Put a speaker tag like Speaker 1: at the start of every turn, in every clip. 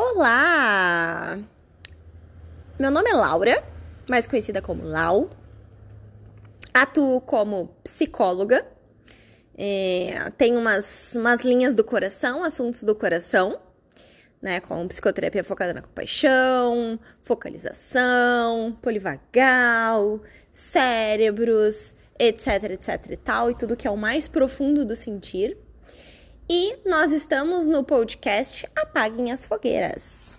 Speaker 1: Olá! Meu nome é Laura, mais conhecida como Lau. Atuo como psicóloga. É, tenho umas, umas linhas do coração, assuntos do coração, né? Com psicoterapia focada na compaixão, focalização, polivagal, cérebros, etc, etc e tal, e tudo que é o mais profundo do sentir. E nós estamos no podcast Apaguem as Fogueiras.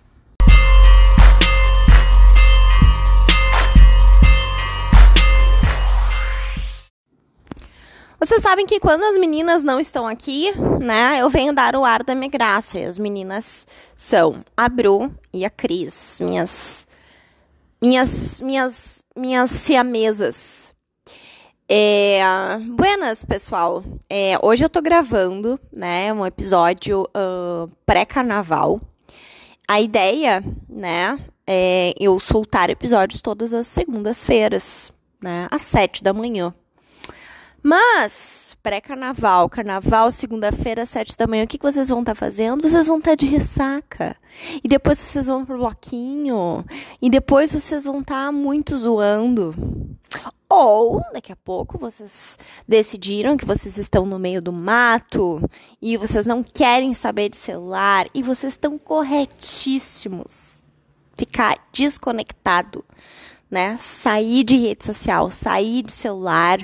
Speaker 1: Vocês sabem que quando as meninas não estão aqui, né, eu venho dar o ar da minha graça. E as meninas são a Bru e a Cris, minhas minhas minhas minhas siamesas. É, buenas, pessoal. É, hoje eu tô gravando, né, um episódio uh, pré-carnaval. A ideia, né, é eu soltar episódios todas as segundas-feiras, né, às sete da manhã. Mas, pré-carnaval, carnaval, segunda-feira, sete da manhã, o que, que vocês vão estar tá fazendo? Vocês vão estar tá de ressaca. E depois vocês vão pro bloquinho. E depois vocês vão estar tá muito zoando. Ou, daqui a pouco, vocês decidiram que vocês estão no meio do mato e vocês não querem saber de celular e vocês estão corretíssimos. Ficar desconectado, né? Sair de rede social, sair de celular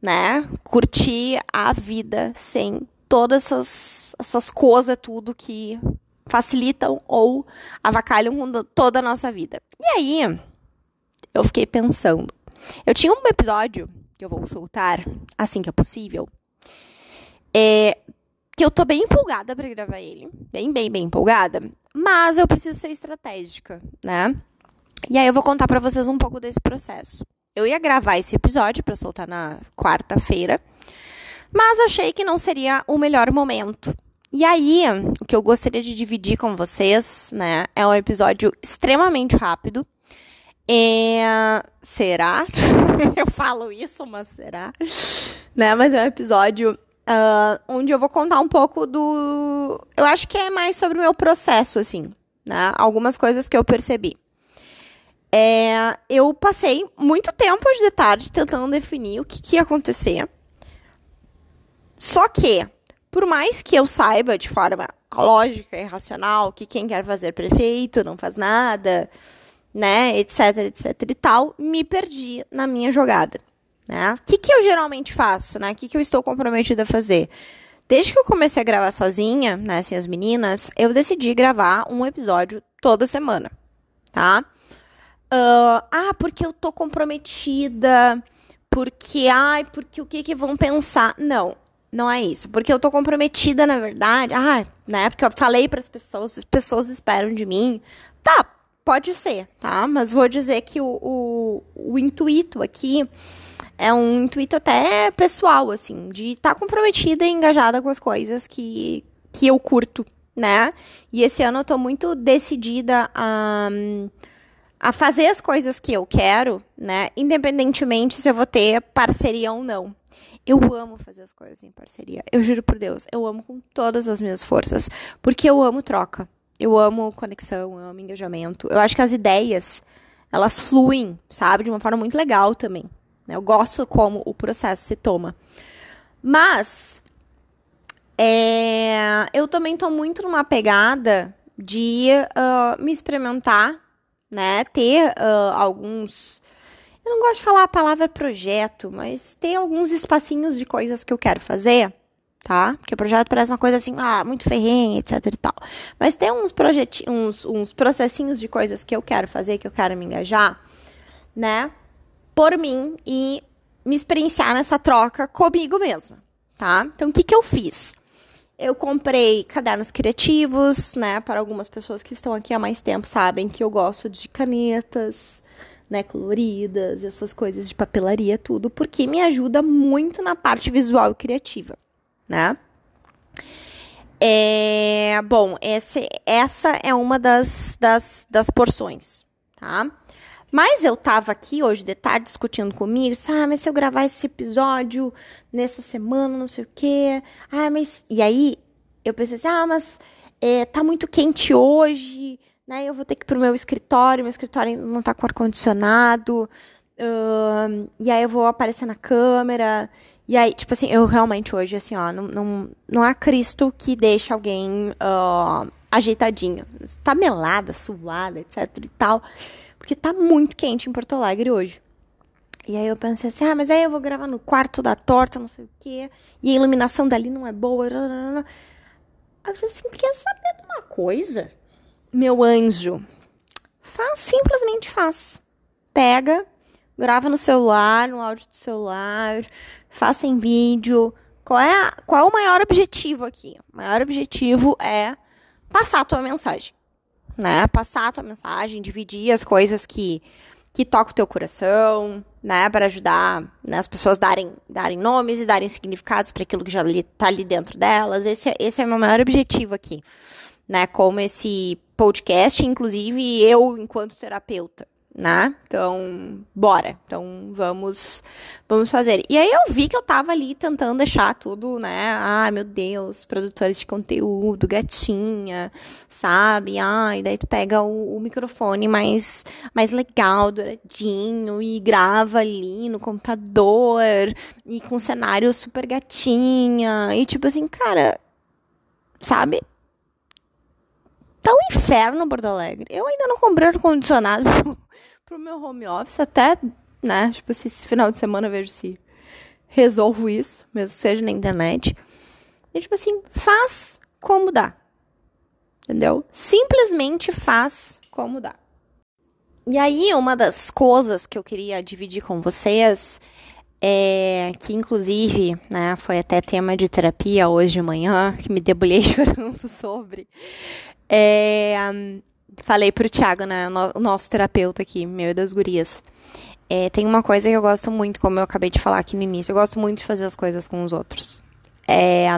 Speaker 1: né? Curtir a vida sem todas essas, essas coisas, tudo que facilitam ou avacalham toda a nossa vida. E aí, eu fiquei pensando. Eu tinha um episódio que eu vou soltar assim que é possível. É, que eu tô bem empolgada para gravar ele. Bem, bem, bem empolgada. Mas eu preciso ser estratégica, né? E aí eu vou contar para vocês um pouco desse processo. Eu ia gravar esse episódio para soltar na quarta-feira, mas achei que não seria o melhor momento. E aí, o que eu gostaria de dividir com vocês, né, é um episódio extremamente rápido. É... Será? eu falo isso, mas será? Né, mas é um episódio uh, onde eu vou contar um pouco do. Eu acho que é mais sobre o meu processo, assim, né? Algumas coisas que eu percebi. É, eu passei muito tempo hoje de tarde tentando definir o que, que ia acontecer. Só que, por mais que eu saiba de forma lógica e racional que quem quer fazer prefeito não faz nada, né, etc, etc e tal, me perdi na minha jogada, né? O que, que eu geralmente faço, né? O que, que eu estou comprometida a fazer? Desde que eu comecei a gravar sozinha, né, sem as meninas, eu decidi gravar um episódio toda semana, tá? Uh, ah, porque eu tô comprometida, porque, ai, porque o que que vão pensar? Não, não é isso. Porque eu tô comprometida, na verdade, ah, né, porque eu falei para as pessoas, as pessoas esperam de mim. Tá, pode ser, tá? Mas vou dizer que o, o, o intuito aqui é um intuito até pessoal, assim, de estar tá comprometida e engajada com as coisas que, que eu curto, né? E esse ano eu tô muito decidida a. A fazer as coisas que eu quero, né? Independentemente se eu vou ter parceria ou não. Eu amo fazer as coisas em parceria. Eu juro por Deus, eu amo com todas as minhas forças, porque eu amo troca. Eu amo conexão, eu amo engajamento. Eu acho que as ideias, elas fluem, sabe, de uma forma muito legal também. Né? Eu gosto como o processo se toma. Mas é, eu também estou muito numa pegada de uh, me experimentar né? Ter uh, alguns. Eu não gosto de falar a palavra projeto, mas ter alguns espacinhos de coisas que eu quero fazer, tá? Porque o projeto parece uma coisa assim, ah, muito ferrenha, etc e tal. Mas tem uns projetinhos, uns, uns processinhos de coisas que eu quero fazer, que eu quero me engajar, né? Por mim e me experienciar nessa troca comigo mesma, tá? Então, o que, que eu fiz? Eu comprei cadernos criativos, né? Para algumas pessoas que estão aqui há mais tempo sabem que eu gosto de canetas, né? Coloridas, essas coisas de papelaria, tudo, porque me ajuda muito na parte visual e criativa, né? É, bom, esse, essa é uma das, das, das porções, tá? Mas eu tava aqui hoje de tarde discutindo comigo, ah, mas se eu gravar esse episódio nessa semana, não sei o quê. Ah, mas. E aí eu pensei assim, ah, mas é, tá muito quente hoje, né? Eu vou ter que ir pro meu escritório, meu escritório não tá com ar-condicionado, uh, e aí eu vou aparecer na câmera. E aí, tipo assim, eu realmente hoje, assim, ó, não, não, não é Cristo que deixa alguém uh, ajeitadinho. Tá melada, suada, etc e tal. Porque tá muito quente em Porto Alegre hoje. E aí eu pensei assim, ah, mas aí eu vou gravar no quarto da torta, não sei o quê. E a iluminação dali não é boa. Aí eu pensei assim, quer saber de uma coisa? Meu anjo, faz, simplesmente faz. Pega, grava no celular, no áudio do celular, faça em vídeo. Qual é, a, qual é o maior objetivo aqui? O maior objetivo é passar a tua mensagem, né? Passar a tua mensagem, dividir as coisas que que tocam o teu coração, né, para ajudar né, as pessoas darem darem nomes e darem significados para aquilo que já está ali dentro delas. Esse, esse é o meu maior objetivo aqui, né? Como esse podcast, inclusive eu enquanto terapeuta né? Então, bora. Então, vamos vamos fazer. E aí eu vi que eu tava ali tentando deixar tudo, né? Ai, meu Deus, produtores de conteúdo, gatinha, sabe? Ai, daí tu pega o, o microfone mais mais legal, douradinho e grava ali no computador e com cenário super gatinha. E tipo assim, cara, sabe? Tá um inferno Porto Alegre. Eu ainda não comprei ar-condicionado pro meu home office, até, né? Tipo, assim, esse final de semana eu vejo se resolvo isso, mesmo que seja na internet. E, tipo assim, faz como dá. Entendeu? Simplesmente faz como dá. E aí, uma das coisas que eu queria dividir com vocês é que, inclusive, né, foi até tema de terapia hoje de manhã, que me debulhei chorando sobre. É, falei pro Thiago, né, o nosso terapeuta aqui, meu e das gurias. É, tem uma coisa que eu gosto muito, como eu acabei de falar aqui no início, eu gosto muito de fazer as coisas com os outros. É,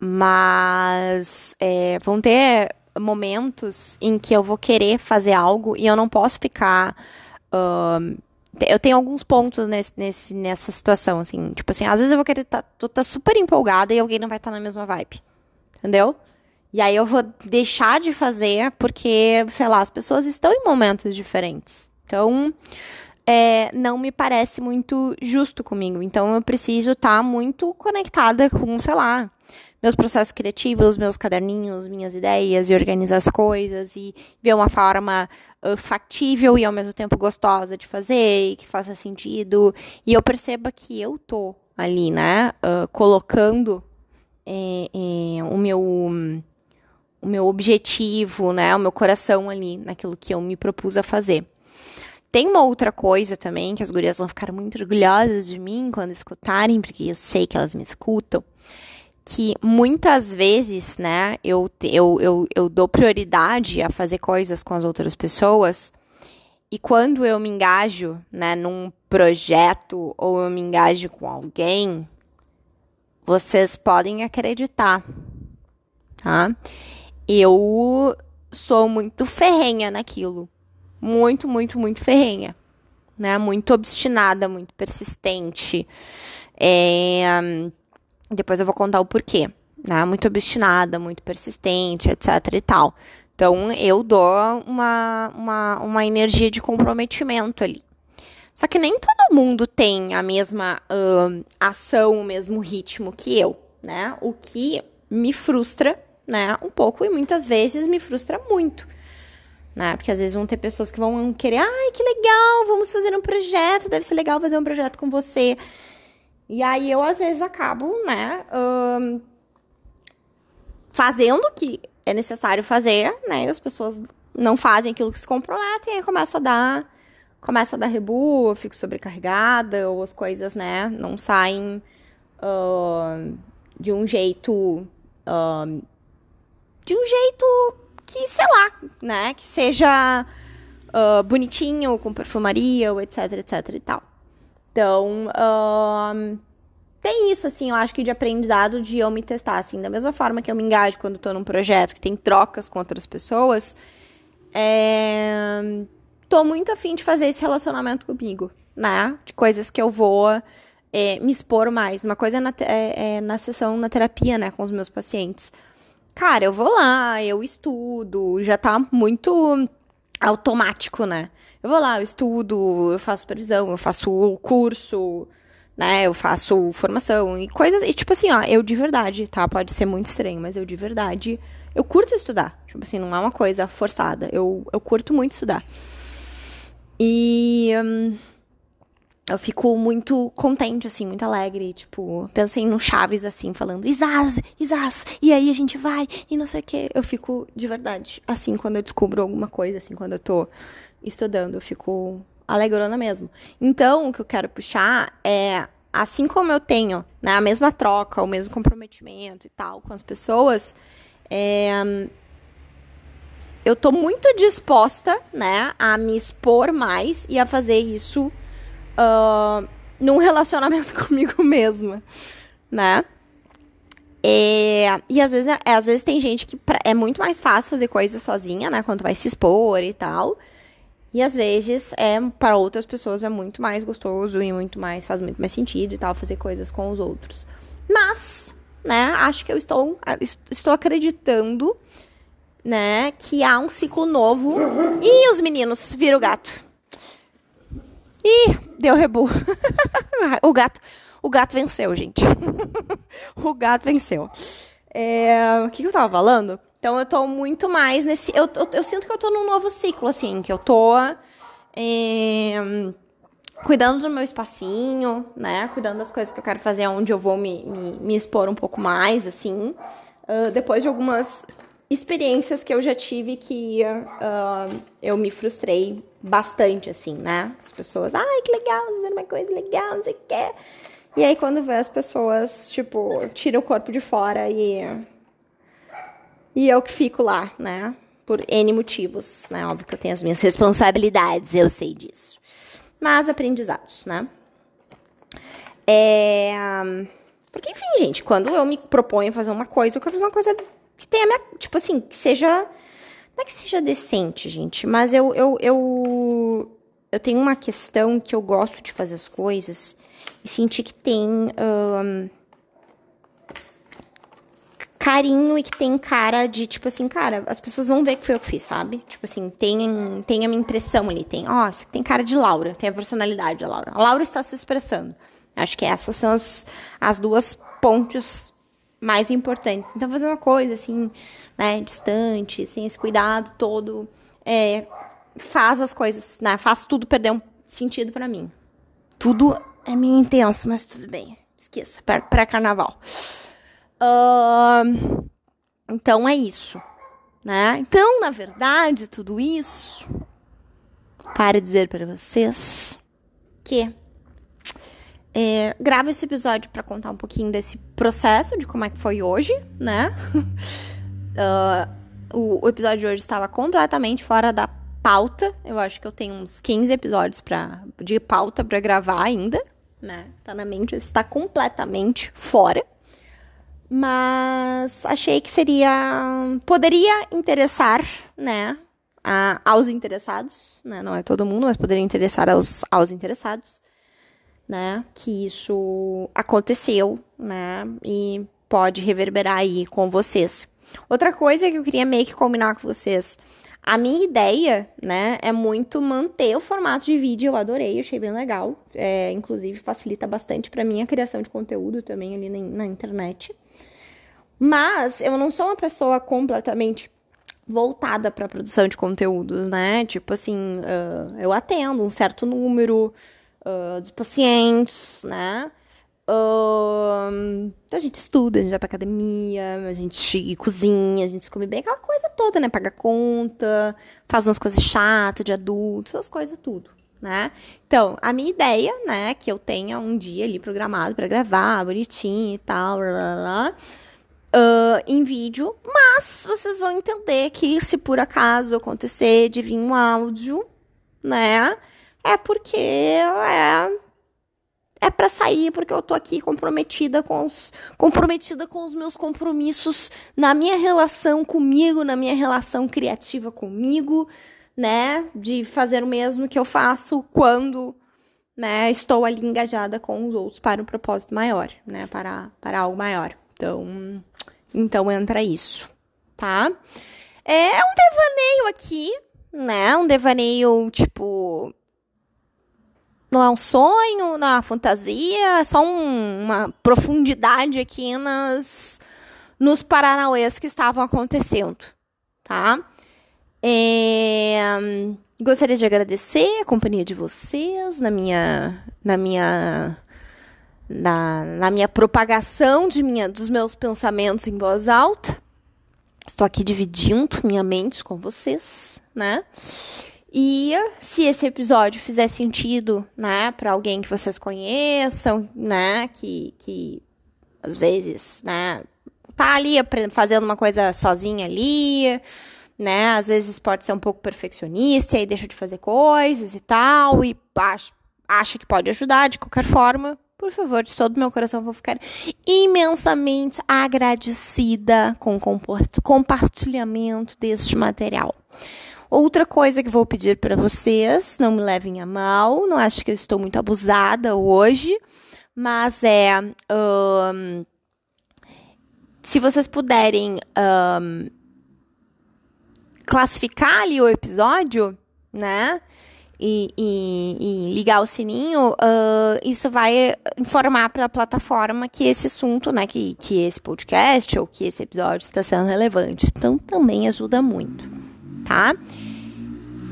Speaker 1: mas é, vão ter momentos em que eu vou querer fazer algo e eu não posso ficar. Uh, eu tenho alguns pontos nesse, nesse, nessa situação, assim. Tipo assim, às vezes eu vou querer tá, tá super empolgada e alguém não vai estar tá na mesma vibe. Entendeu? E aí eu vou deixar de fazer porque, sei lá, as pessoas estão em momentos diferentes. Então, é, não me parece muito justo comigo. Então, eu preciso estar tá muito conectada com, sei lá, meus processos criativos, meus caderninhos, minhas ideias e organizar as coisas e ver uma forma uh, factível e ao mesmo tempo gostosa de fazer e que faça sentido. E eu perceba que eu tô ali, né, uh, colocando é, é, o meu o meu objetivo, né, o meu coração ali naquilo que eu me propus a fazer. Tem uma outra coisa também que as gurias vão ficar muito orgulhosas de mim quando escutarem, porque eu sei que elas me escutam, que muitas vezes, né, eu, eu, eu, eu dou prioridade a fazer coisas com as outras pessoas, e quando eu me engajo, né, num projeto ou eu me engajo com alguém, vocês podem acreditar, tá? Eu sou muito ferrenha naquilo. Muito, muito, muito ferrenha. Né? Muito obstinada, muito persistente. É... Depois eu vou contar o porquê. Né? Muito obstinada, muito persistente, etc e tal. Então, eu dou uma, uma, uma energia de comprometimento ali. Só que nem todo mundo tem a mesma uh, ação, o mesmo ritmo que eu, né? O que me frustra né, um pouco e muitas vezes me frustra muito. Né? Porque às vezes vão ter pessoas que vão querer, ai, que legal, vamos fazer um projeto, deve ser legal fazer um projeto com você. E aí eu às vezes acabo, né, um, fazendo o que é necessário fazer, né? E as pessoas não fazem aquilo que se comprometem, aí começa a dar, começa a dar rebu, eu fico sobrecarregada, ou as coisas, né, não saem uh, de um jeito uh, de um jeito que, sei lá, né? Que seja uh, bonitinho, com perfumaria, ou etc, etc e tal. Então, uh, tem isso, assim, eu acho que de aprendizado de eu me testar, assim. Da mesma forma que eu me engajo quando tô num projeto que tem trocas com outras pessoas, é, tô muito afim de fazer esse relacionamento comigo, né? De coisas que eu vou é, me expor mais. Uma coisa é na, é, é na sessão, na terapia, né, com os meus pacientes cara, eu vou lá, eu estudo, já tá muito automático, né? Eu vou lá, eu estudo, eu faço supervisão, eu faço curso, né? Eu faço formação e coisas. E tipo assim, ó, eu de verdade, tá? Pode ser muito estranho, mas eu de verdade. Eu curto estudar. Tipo assim, não é uma coisa forçada. Eu, eu curto muito estudar. E. Hum, eu fico muito contente, assim, muito alegre. Tipo, pensei no Chaves, assim, falando, Isaz, Isaz, e aí a gente vai, e não sei o quê. Eu fico, de verdade, assim, quando eu descubro alguma coisa, assim, quando eu tô estudando, eu fico alegrona mesmo. Então, o que eu quero puxar é, assim como eu tenho né, a mesma troca, o mesmo comprometimento e tal com as pessoas, é, eu tô muito disposta, né, a me expor mais e a fazer isso uh, num relacionamento comigo mesma, né? É, e às vezes, é, às vezes tem gente que é muito mais fácil fazer coisas sozinha, né? Quando vai se expor e tal. E às vezes é para outras pessoas é muito mais gostoso e muito mais faz muito mais sentido e tal fazer coisas com os outros. Mas, né, acho que eu estou estou acreditando, né, que há um ciclo novo. E os meninos viram o gato. Ih, deu rebu. o gato, o gato venceu, gente. o gato venceu. É, o que, que eu tava falando? Então eu tô muito mais nesse. Eu, eu, eu, sinto que eu tô num novo ciclo, assim, que eu tô. É, cuidando do meu espacinho, né? Cuidando das coisas que eu quero fazer, onde eu vou me, me, me expor um pouco mais, assim. Uh, depois de algumas experiências que eu já tive que uh, eu me frustrei bastante, assim, né? As pessoas, ai, que legal, fazendo uma coisa legal, não sei o que. E aí, quando vê as pessoas, tipo, tiram o corpo de fora e. E eu que fico lá, né? Por N motivos, né? Óbvio que eu tenho as minhas responsabilidades, eu sei disso. Mas aprendizados, né? É. Porque, enfim, gente, quando eu me proponho fazer uma coisa, eu quero fazer uma coisa que tenha minha. Tipo assim, que seja não é que seja decente, gente, mas eu, eu, eu, eu tenho uma questão que eu gosto de fazer as coisas e sentir que tem um, carinho e que tem cara de, tipo assim, cara, as pessoas vão ver que foi eu que fiz, sabe? Tipo assim, tem, tem a minha impressão ali, tem, ó, tem cara de Laura, tem a personalidade da Laura. A Laura está se expressando. Acho que essas são as, as duas pontes mais importantes. Então, fazer uma coisa assim né, distante, sem esse cuidado todo, é, faz as coisas, né, faz tudo perder um sentido para mim. Tudo é meio intenso, mas tudo bem. Esqueça, pré-carnaval. Uh, então é isso, né? Então, na verdade, tudo isso para dizer para vocês que é, gravo esse episódio para contar um pouquinho desse processo, de como é que foi hoje, né? Uh, o, o, episódio de hoje estava completamente fora da pauta. Eu acho que eu tenho uns 15 episódios pra, de pauta para gravar ainda, né? Tá na mente, está completamente fora. Mas achei que seria. Poderia interessar, né? A, aos interessados, né? Não é todo mundo, mas poderia interessar aos, aos interessados, né? Que isso aconteceu, né? E pode reverberar aí com vocês. Outra coisa que eu queria meio que combinar com vocês. A minha ideia, né, é muito manter o formato de vídeo. Eu adorei, achei bem legal. É, inclusive, facilita bastante para mim a criação de conteúdo também ali na, na internet. Mas eu não sou uma pessoa completamente voltada para produção de conteúdos, né? Tipo assim, uh, eu atendo um certo número uh, de pacientes, né? a gente estuda, a gente vai pra academia, a gente cozinha, a gente come bem, aquela coisa toda, né? Paga conta, faz umas coisas chatas de adulto, essas coisas tudo, né? Então, a minha ideia, né, que eu tenha um dia ali programado para gravar, bonitinho e tal, blá, blá, blá, uh, em vídeo, mas vocês vão entender que se por acaso acontecer de vir um áudio, né, é porque é é para sair porque eu tô aqui comprometida com os comprometida com os meus compromissos na minha relação comigo, na minha relação criativa comigo, né, de fazer o mesmo que eu faço quando, né, estou ali engajada com os outros para um propósito maior, né, para para algo maior. Então, então entra isso, tá? É um devaneio aqui, né? Um devaneio, tipo. Não é um sonho, não é uma fantasia, é só um, uma profundidade aqui nas, nos Paranauês que estavam acontecendo, tá? É, gostaria de agradecer a companhia de vocês na minha, na minha, na, na minha propagação de minha, dos meus pensamentos em voz alta. Estou aqui dividindo minha mente com vocês, né? E se esse episódio fizer sentido, né, para alguém que vocês conheçam, né, que, que às vezes, né, tá ali fazendo uma coisa sozinha ali, né, às vezes pode ser um pouco perfeccionista e aí deixa de fazer coisas e tal, e acha, acha que pode ajudar de qualquer forma, por favor, de todo meu coração, vou ficar imensamente agradecida com o compartilhamento deste material. Outra coisa que vou pedir para vocês, não me levem a mal, não acho que eu estou muito abusada hoje, mas é. Um, se vocês puderem um, classificar ali o episódio, né? E, e, e ligar o sininho, uh, isso vai informar para a plataforma que esse assunto, né, que, que esse podcast ou que esse episódio está sendo relevante. Então também ajuda muito, tá?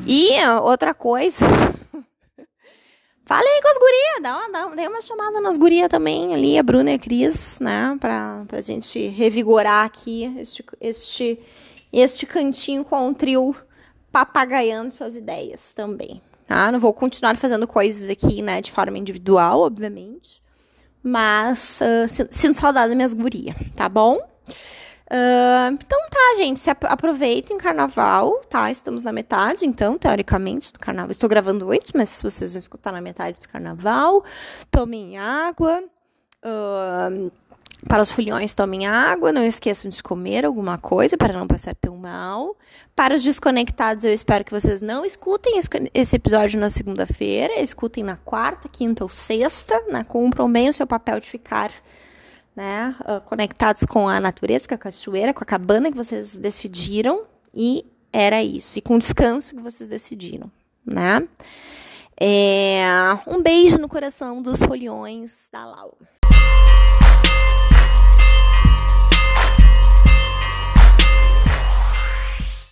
Speaker 1: E outra coisa. Falei com as gurias, dá uma, dá, dei uma chamada nas gurias também ali, a Bruna e a Cris, né? Pra, pra gente revigorar aqui este, este, este cantinho com o trio papagaiando suas ideias também, tá? Não vou continuar fazendo coisas aqui, né, de forma individual, obviamente. Mas uh, sinto saudade das minhas gurias, tá bom? Então tá, gente, se aproveitem o carnaval, tá? Estamos na metade, então, teoricamente, do carnaval. Estou gravando antes, mas se vocês vão escutar na metade do carnaval, tomem água. Uh, para os foliões, tomem água, não esqueçam de comer alguma coisa para não passar tão mal. Para os desconectados, eu espero que vocês não escutem esse episódio na segunda-feira, escutem na quarta, quinta ou sexta, né? Cumpram bem o seu papel de ficar né, uh, conectados com a natureza, com a cachoeira, com a cabana que vocês decidiram e era isso. E com o descanso que vocês decidiram, né? É, um beijo no coração dos foliões da Laura.